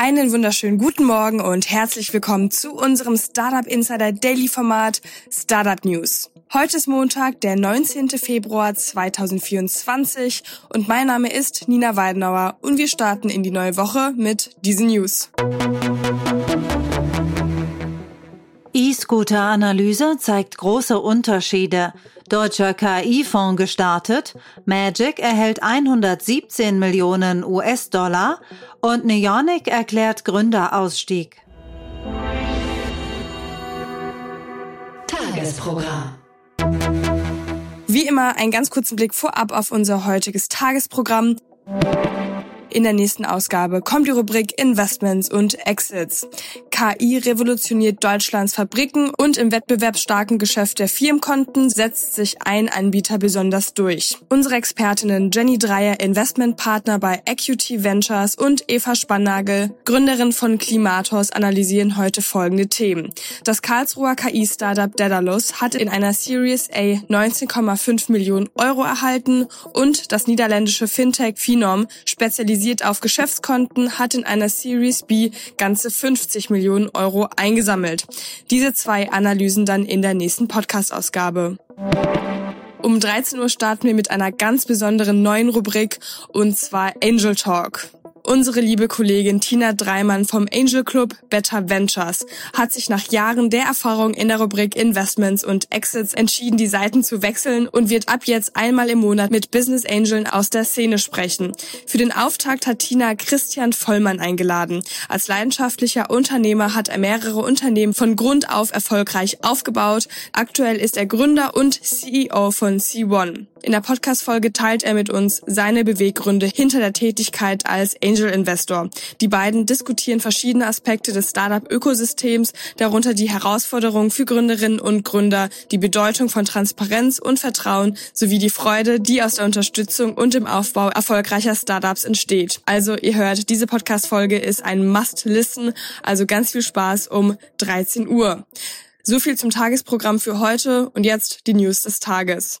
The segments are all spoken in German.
Einen wunderschönen guten Morgen und herzlich willkommen zu unserem Startup Insider Daily Format Startup News. Heute ist Montag, der 19. Februar 2024 und mein Name ist Nina Weidenauer und wir starten in die neue Woche mit diesen News. E-Scooter-Analyse zeigt große Unterschiede. Deutscher KI-Fonds gestartet, Magic erhält 117 Millionen US-Dollar und Neonic erklärt Gründerausstieg. Tagesprogramm. Wie immer einen ganz kurzen Blick vorab auf unser heutiges Tagesprogramm. In der nächsten Ausgabe kommt die Rubrik Investments und Exits. KI revolutioniert Deutschlands Fabriken und im wettbewerbsstarken Geschäft der Firmenkonten setzt sich ein Anbieter besonders durch. Unsere Expertinnen Jenny Dreier, Investmentpartner bei Equity Ventures und Eva Spannagel, Gründerin von Klimatos, analysieren heute folgende Themen. Das Karlsruher KI-Startup Daedalus hat in einer Series A 19,5 Millionen Euro erhalten und das niederländische Fintech spezialisiert spezialisiert auf Geschäftskonten, hat in einer Series B ganze 50 Millionen Euro eingesammelt. Diese zwei Analysen dann in der nächsten Podcast-Ausgabe. Um 13 Uhr starten wir mit einer ganz besonderen neuen Rubrik und zwar Angel Talk. Unsere liebe Kollegin Tina Dreimann vom Angel Club Better Ventures hat sich nach Jahren der Erfahrung in der Rubrik Investments und Exits entschieden, die Seiten zu wechseln und wird ab jetzt einmal im Monat mit Business Angeln aus der Szene sprechen. Für den Auftakt hat Tina Christian Vollmann eingeladen. Als leidenschaftlicher Unternehmer hat er mehrere Unternehmen von Grund auf erfolgreich aufgebaut. Aktuell ist er Gründer und CEO von C1. In der Podcast-Folge teilt er mit uns seine Beweggründe hinter der Tätigkeit als Angel Investor. Die beiden diskutieren verschiedene Aspekte des Startup-Ökosystems, darunter die Herausforderungen für Gründerinnen und Gründer, die Bedeutung von Transparenz und Vertrauen sowie die Freude, die aus der Unterstützung und dem Aufbau erfolgreicher Startups entsteht. Also ihr hört, diese Podcast-Folge ist ein Must-Listen, also ganz viel Spaß um 13 Uhr. So viel zum Tagesprogramm für heute und jetzt die News des Tages.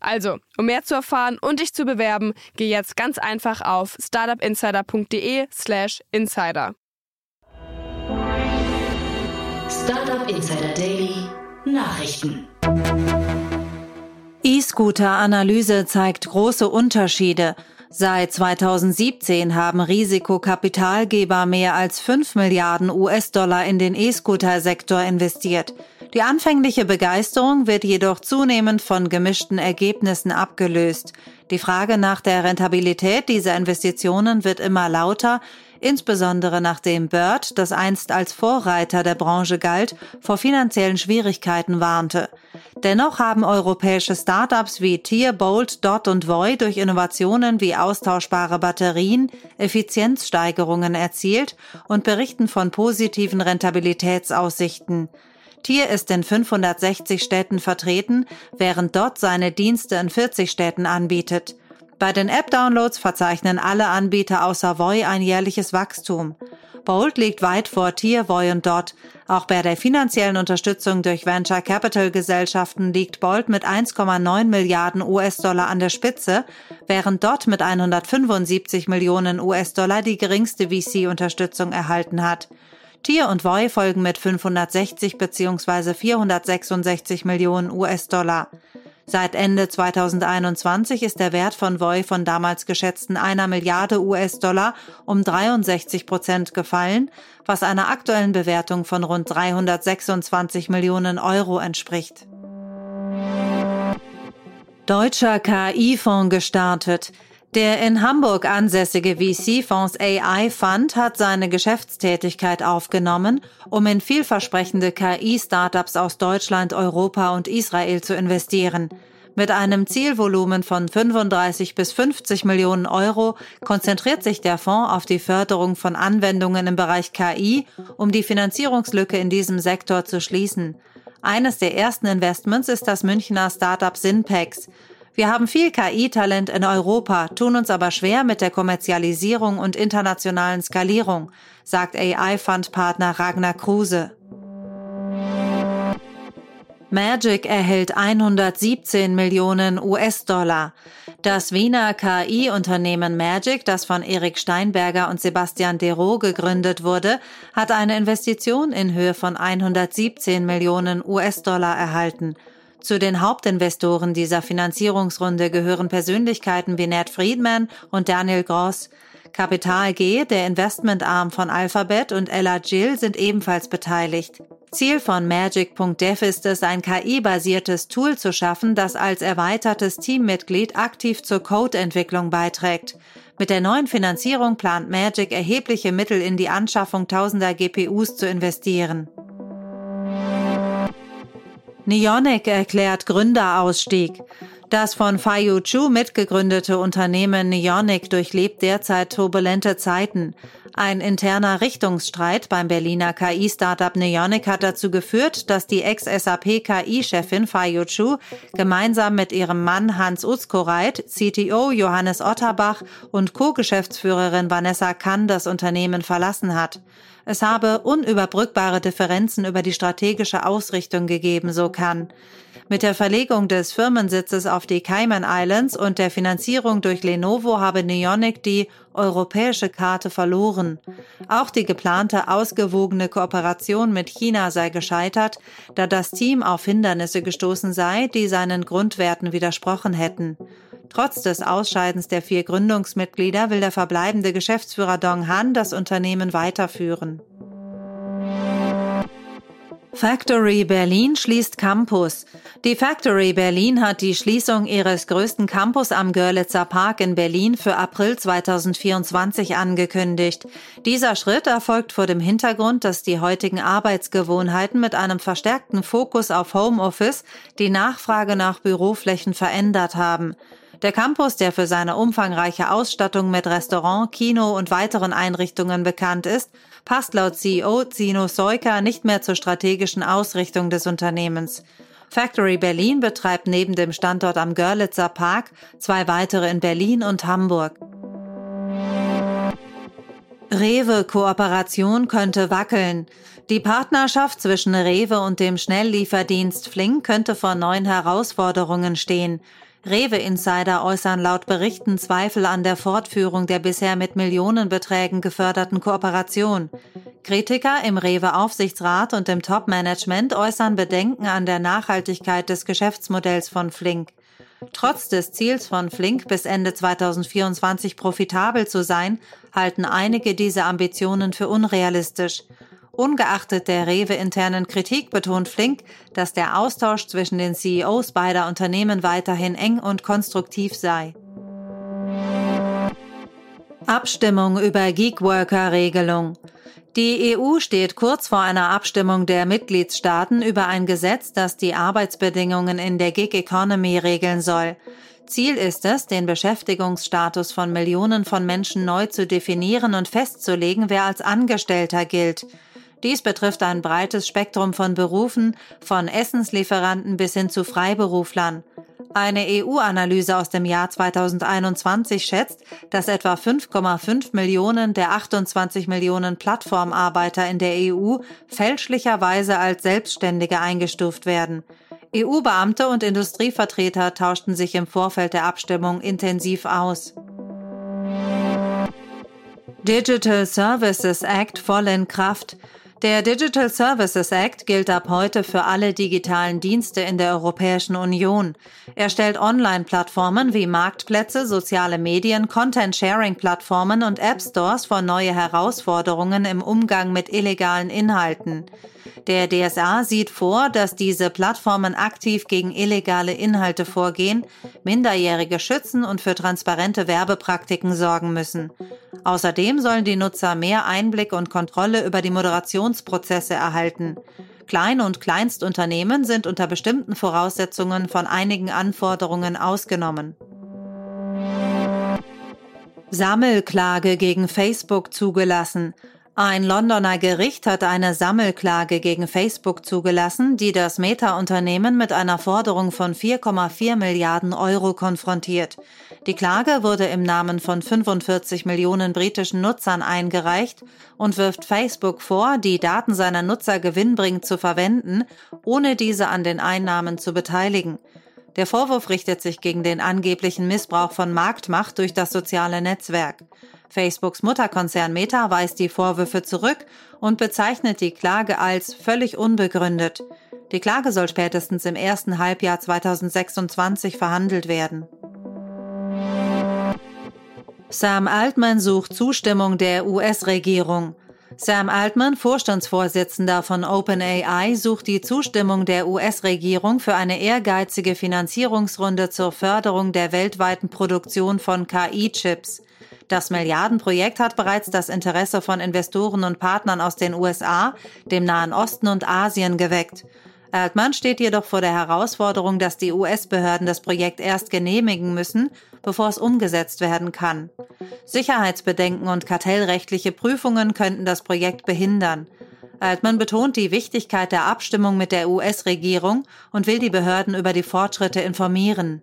Also, um mehr zu erfahren und dich zu bewerben, geh jetzt ganz einfach auf startupinsider.de/slash insider. Startup Insider Daily Nachrichten. E-Scooter-Analyse zeigt große Unterschiede. Seit 2017 haben Risikokapitalgeber mehr als 5 Milliarden US-Dollar in den E-Scooter-Sektor investiert. Die anfängliche Begeisterung wird jedoch zunehmend von gemischten Ergebnissen abgelöst. Die Frage nach der Rentabilität dieser Investitionen wird immer lauter, insbesondere nachdem Bird, das einst als Vorreiter der Branche galt, vor finanziellen Schwierigkeiten warnte. Dennoch haben europäische Startups wie Tier, Bolt, Dot und Voy durch Innovationen wie austauschbare Batterien Effizienzsteigerungen erzielt und berichten von positiven Rentabilitätsaussichten. Tier ist in 560 Städten vertreten, während Dot seine Dienste in 40 Städten anbietet. Bei den App-Downloads verzeichnen alle Anbieter außer Voy ein jährliches Wachstum. Bolt liegt weit vor Tier, Voy und Dot. Auch bei der finanziellen Unterstützung durch Venture Capital Gesellschaften liegt Bolt mit 1,9 Milliarden US-Dollar an der Spitze, während Dot mit 175 Millionen US-Dollar die geringste VC-Unterstützung erhalten hat. Tier und Voy folgen mit 560 bzw. 466 Millionen US-Dollar. Seit Ende 2021 ist der Wert von Voi von damals geschätzten einer Milliarde US-Dollar um 63 Prozent gefallen, was einer aktuellen Bewertung von rund 326 Millionen Euro entspricht. Deutscher KI-Fonds gestartet. Der in Hamburg ansässige VC-Fonds AI Fund hat seine Geschäftstätigkeit aufgenommen, um in vielversprechende KI-Startups aus Deutschland, Europa und Israel zu investieren. Mit einem Zielvolumen von 35 bis 50 Millionen Euro konzentriert sich der Fonds auf die Förderung von Anwendungen im Bereich KI, um die Finanzierungslücke in diesem Sektor zu schließen. Eines der ersten Investments ist das Münchner Startup Synpex. Wir haben viel KI-Talent in Europa, tun uns aber schwer mit der Kommerzialisierung und internationalen Skalierung, sagt AI-Fund-Partner Ragnar Kruse. Magic erhält 117 Millionen US-Dollar. Das Wiener KI-Unternehmen Magic, das von Erik Steinberger und Sebastian Dero gegründet wurde, hat eine Investition in Höhe von 117 Millionen US-Dollar erhalten. Zu den Hauptinvestoren dieser Finanzierungsrunde gehören Persönlichkeiten wie Ned Friedman und Daniel Gross. Capital G, der Investmentarm von Alphabet und Ella Jill sind ebenfalls beteiligt. Ziel von Magic.dev ist es, ein KI-basiertes Tool zu schaffen, das als erweitertes Teammitglied aktiv zur Codeentwicklung beiträgt. Mit der neuen Finanzierung plant Magic erhebliche Mittel in die Anschaffung tausender GPUs zu investieren. Neonic erklärt Gründerausstieg. Das von Fayu Chu mitgegründete Unternehmen Neonic durchlebt derzeit turbulente Zeiten. Ein interner Richtungsstreit beim Berliner KI-Startup Neonic hat dazu geführt, dass die Ex-SAP-KI-Chefin Fayu Chu gemeinsam mit ihrem Mann Hans Uzkoreit, CTO Johannes Otterbach und Co-Geschäftsführerin Vanessa Kann das Unternehmen verlassen hat. Es habe unüberbrückbare Differenzen über die strategische Ausrichtung gegeben, so kann. Mit der Verlegung des Firmensitzes auf die Cayman Islands und der Finanzierung durch Lenovo habe Neonic die europäische Karte verloren. Auch die geplante ausgewogene Kooperation mit China sei gescheitert, da das Team auf Hindernisse gestoßen sei, die seinen Grundwerten widersprochen hätten. Trotz des Ausscheidens der vier Gründungsmitglieder will der verbleibende Geschäftsführer Dong Han das Unternehmen weiterführen. Factory Berlin schließt Campus. Die Factory Berlin hat die Schließung ihres größten Campus am Görlitzer Park in Berlin für April 2024 angekündigt. Dieser Schritt erfolgt vor dem Hintergrund, dass die heutigen Arbeitsgewohnheiten mit einem verstärkten Fokus auf Homeoffice die Nachfrage nach Büroflächen verändert haben. Der Campus, der für seine umfangreiche Ausstattung mit Restaurant, Kino und weiteren Einrichtungen bekannt ist, passt laut CEO Zino Soika nicht mehr zur strategischen Ausrichtung des Unternehmens. Factory Berlin betreibt neben dem Standort am Görlitzer Park zwei weitere in Berlin und Hamburg. Rewe-Kooperation könnte wackeln. Die Partnerschaft zwischen Rewe und dem Schnelllieferdienst Flink könnte vor neuen Herausforderungen stehen. Rewe-Insider äußern laut Berichten Zweifel an der Fortführung der bisher mit Millionenbeträgen geförderten Kooperation. Kritiker im Rewe-Aufsichtsrat und im Top-Management äußern Bedenken an der Nachhaltigkeit des Geschäftsmodells von Flink. Trotz des Ziels von Flink bis Ende 2024 profitabel zu sein, halten einige diese Ambitionen für unrealistisch. Ungeachtet der Rewe-internen Kritik betont Flink, dass der Austausch zwischen den CEOs beider Unternehmen weiterhin eng und konstruktiv sei. Abstimmung über Geekworker-Regelung. Die EU steht kurz vor einer Abstimmung der Mitgliedstaaten über ein Gesetz, das die Arbeitsbedingungen in der Gig Economy regeln soll. Ziel ist es, den Beschäftigungsstatus von Millionen von Menschen neu zu definieren und festzulegen, wer als Angestellter gilt. Dies betrifft ein breites Spektrum von Berufen, von Essenslieferanten bis hin zu Freiberuflern. Eine EU-Analyse aus dem Jahr 2021 schätzt, dass etwa 5,5 Millionen der 28 Millionen Plattformarbeiter in der EU fälschlicherweise als Selbstständige eingestuft werden. EU-Beamte und Industrievertreter tauschten sich im Vorfeld der Abstimmung intensiv aus. Digital Services Act voll in Kraft. Der Digital Services Act gilt ab heute für alle digitalen Dienste in der Europäischen Union. Er stellt Online-Plattformen wie Marktplätze, soziale Medien, Content-Sharing-Plattformen und App-Stores vor neue Herausforderungen im Umgang mit illegalen Inhalten. Der DSA sieht vor, dass diese Plattformen aktiv gegen illegale Inhalte vorgehen, Minderjährige schützen und für transparente Werbepraktiken sorgen müssen. Außerdem sollen die Nutzer mehr Einblick und Kontrolle über die Moderationsprozesse erhalten. Klein- und Kleinstunternehmen sind unter bestimmten Voraussetzungen von einigen Anforderungen ausgenommen. Sammelklage gegen Facebook zugelassen. Ein Londoner Gericht hat eine Sammelklage gegen Facebook zugelassen, die das Meta-Unternehmen mit einer Forderung von 4,4 Milliarden Euro konfrontiert. Die Klage wurde im Namen von 45 Millionen britischen Nutzern eingereicht und wirft Facebook vor, die Daten seiner Nutzer gewinnbringend zu verwenden, ohne diese an den Einnahmen zu beteiligen. Der Vorwurf richtet sich gegen den angeblichen Missbrauch von Marktmacht durch das soziale Netzwerk. Facebooks Mutterkonzern Meta weist die Vorwürfe zurück und bezeichnet die Klage als völlig unbegründet. Die Klage soll spätestens im ersten Halbjahr 2026 verhandelt werden. Sam Altman sucht Zustimmung der US-Regierung. Sam Altman, Vorstandsvorsitzender von OpenAI, sucht die Zustimmung der US-Regierung für eine ehrgeizige Finanzierungsrunde zur Förderung der weltweiten Produktion von KI-Chips. Das Milliardenprojekt hat bereits das Interesse von Investoren und Partnern aus den USA, dem Nahen Osten und Asien geweckt. Altman steht jedoch vor der Herausforderung, dass die US-Behörden das Projekt erst genehmigen müssen, bevor es umgesetzt werden kann. Sicherheitsbedenken und kartellrechtliche Prüfungen könnten das Projekt behindern. Altman betont die Wichtigkeit der Abstimmung mit der US-Regierung und will die Behörden über die Fortschritte informieren.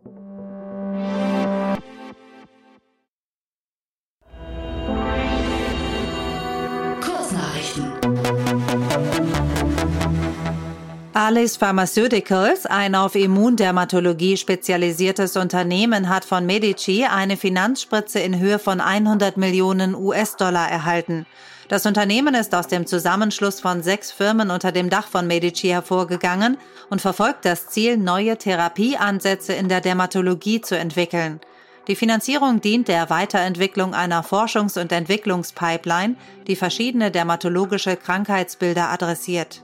Alice Pharmaceuticals, ein auf Immundermatologie spezialisiertes Unternehmen, hat von Medici eine Finanzspritze in Höhe von 100 Millionen US-Dollar erhalten. Das Unternehmen ist aus dem Zusammenschluss von sechs Firmen unter dem Dach von Medici hervorgegangen und verfolgt das Ziel, neue Therapieansätze in der Dermatologie zu entwickeln. Die Finanzierung dient der Weiterentwicklung einer Forschungs- und Entwicklungspipeline, die verschiedene dermatologische Krankheitsbilder adressiert.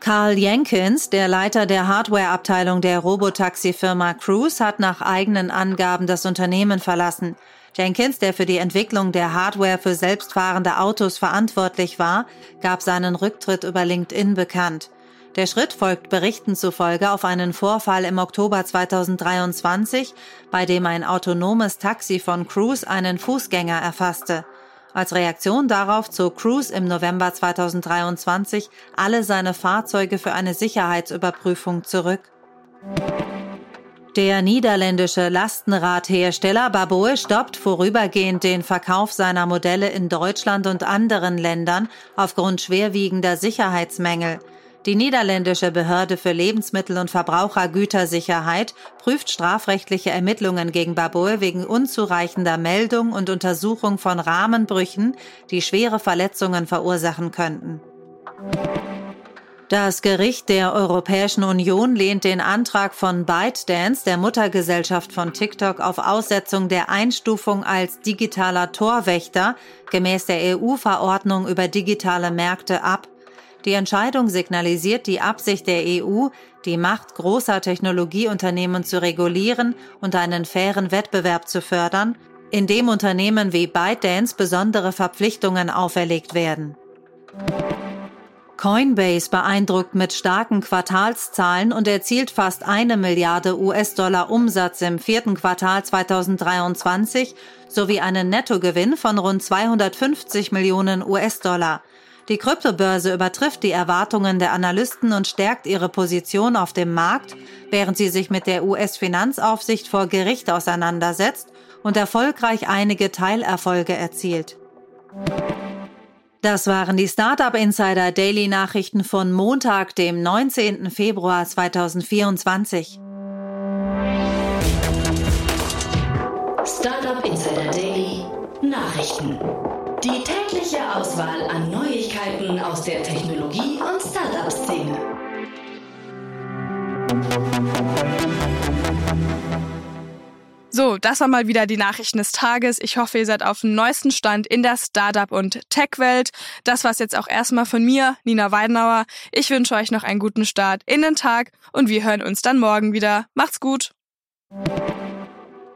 Carl Jenkins, der Leiter der Hardware-Abteilung der Robotaxi-Firma Cruise, hat nach eigenen Angaben das Unternehmen verlassen. Jenkins, der für die Entwicklung der Hardware für selbstfahrende Autos verantwortlich war, gab seinen Rücktritt über LinkedIn bekannt. Der Schritt folgt Berichten zufolge auf einen Vorfall im Oktober 2023, bei dem ein autonomes Taxi von Cruise einen Fußgänger erfasste. Als Reaktion darauf zog Cruise im November 2023 alle seine Fahrzeuge für eine Sicherheitsüberprüfung zurück. Der niederländische Lastenradhersteller Baboe stoppt vorübergehend den Verkauf seiner Modelle in Deutschland und anderen Ländern aufgrund schwerwiegender Sicherheitsmängel. Die niederländische Behörde für Lebensmittel- und Verbrauchergütersicherheit prüft strafrechtliche Ermittlungen gegen Baboe wegen unzureichender Meldung und Untersuchung von Rahmenbrüchen, die schwere Verletzungen verursachen könnten. Das Gericht der Europäischen Union lehnt den Antrag von ByteDance, der Muttergesellschaft von TikTok, auf Aussetzung der Einstufung als digitaler Torwächter gemäß der EU-Verordnung über digitale Märkte ab. Die Entscheidung signalisiert die Absicht der EU, die Macht großer Technologieunternehmen zu regulieren und einen fairen Wettbewerb zu fördern, indem Unternehmen wie ByteDance besondere Verpflichtungen auferlegt werden. Coinbase beeindruckt mit starken Quartalszahlen und erzielt fast eine Milliarde US-Dollar Umsatz im vierten Quartal 2023 sowie einen Nettogewinn von rund 250 Millionen US-Dollar. Die Kryptobörse übertrifft die Erwartungen der Analysten und stärkt ihre Position auf dem Markt, während sie sich mit der US-Finanzaufsicht vor Gericht auseinandersetzt und erfolgreich einige Teilerfolge erzielt. Das waren die Startup Insider Daily Nachrichten von Montag, dem 19. Februar 2024. Startup Insider Daily Nachrichten. Die tägliche Auswahl an Neuigkeiten aus der Technologie- und Startup-Szene. So, das war mal wieder die Nachrichten des Tages. Ich hoffe, ihr seid auf dem neuesten Stand in der Startup- und Tech-Welt. Das war's jetzt auch erstmal von mir, Nina Weidenauer. Ich wünsche euch noch einen guten Start in den Tag und wir hören uns dann morgen wieder. Macht's gut!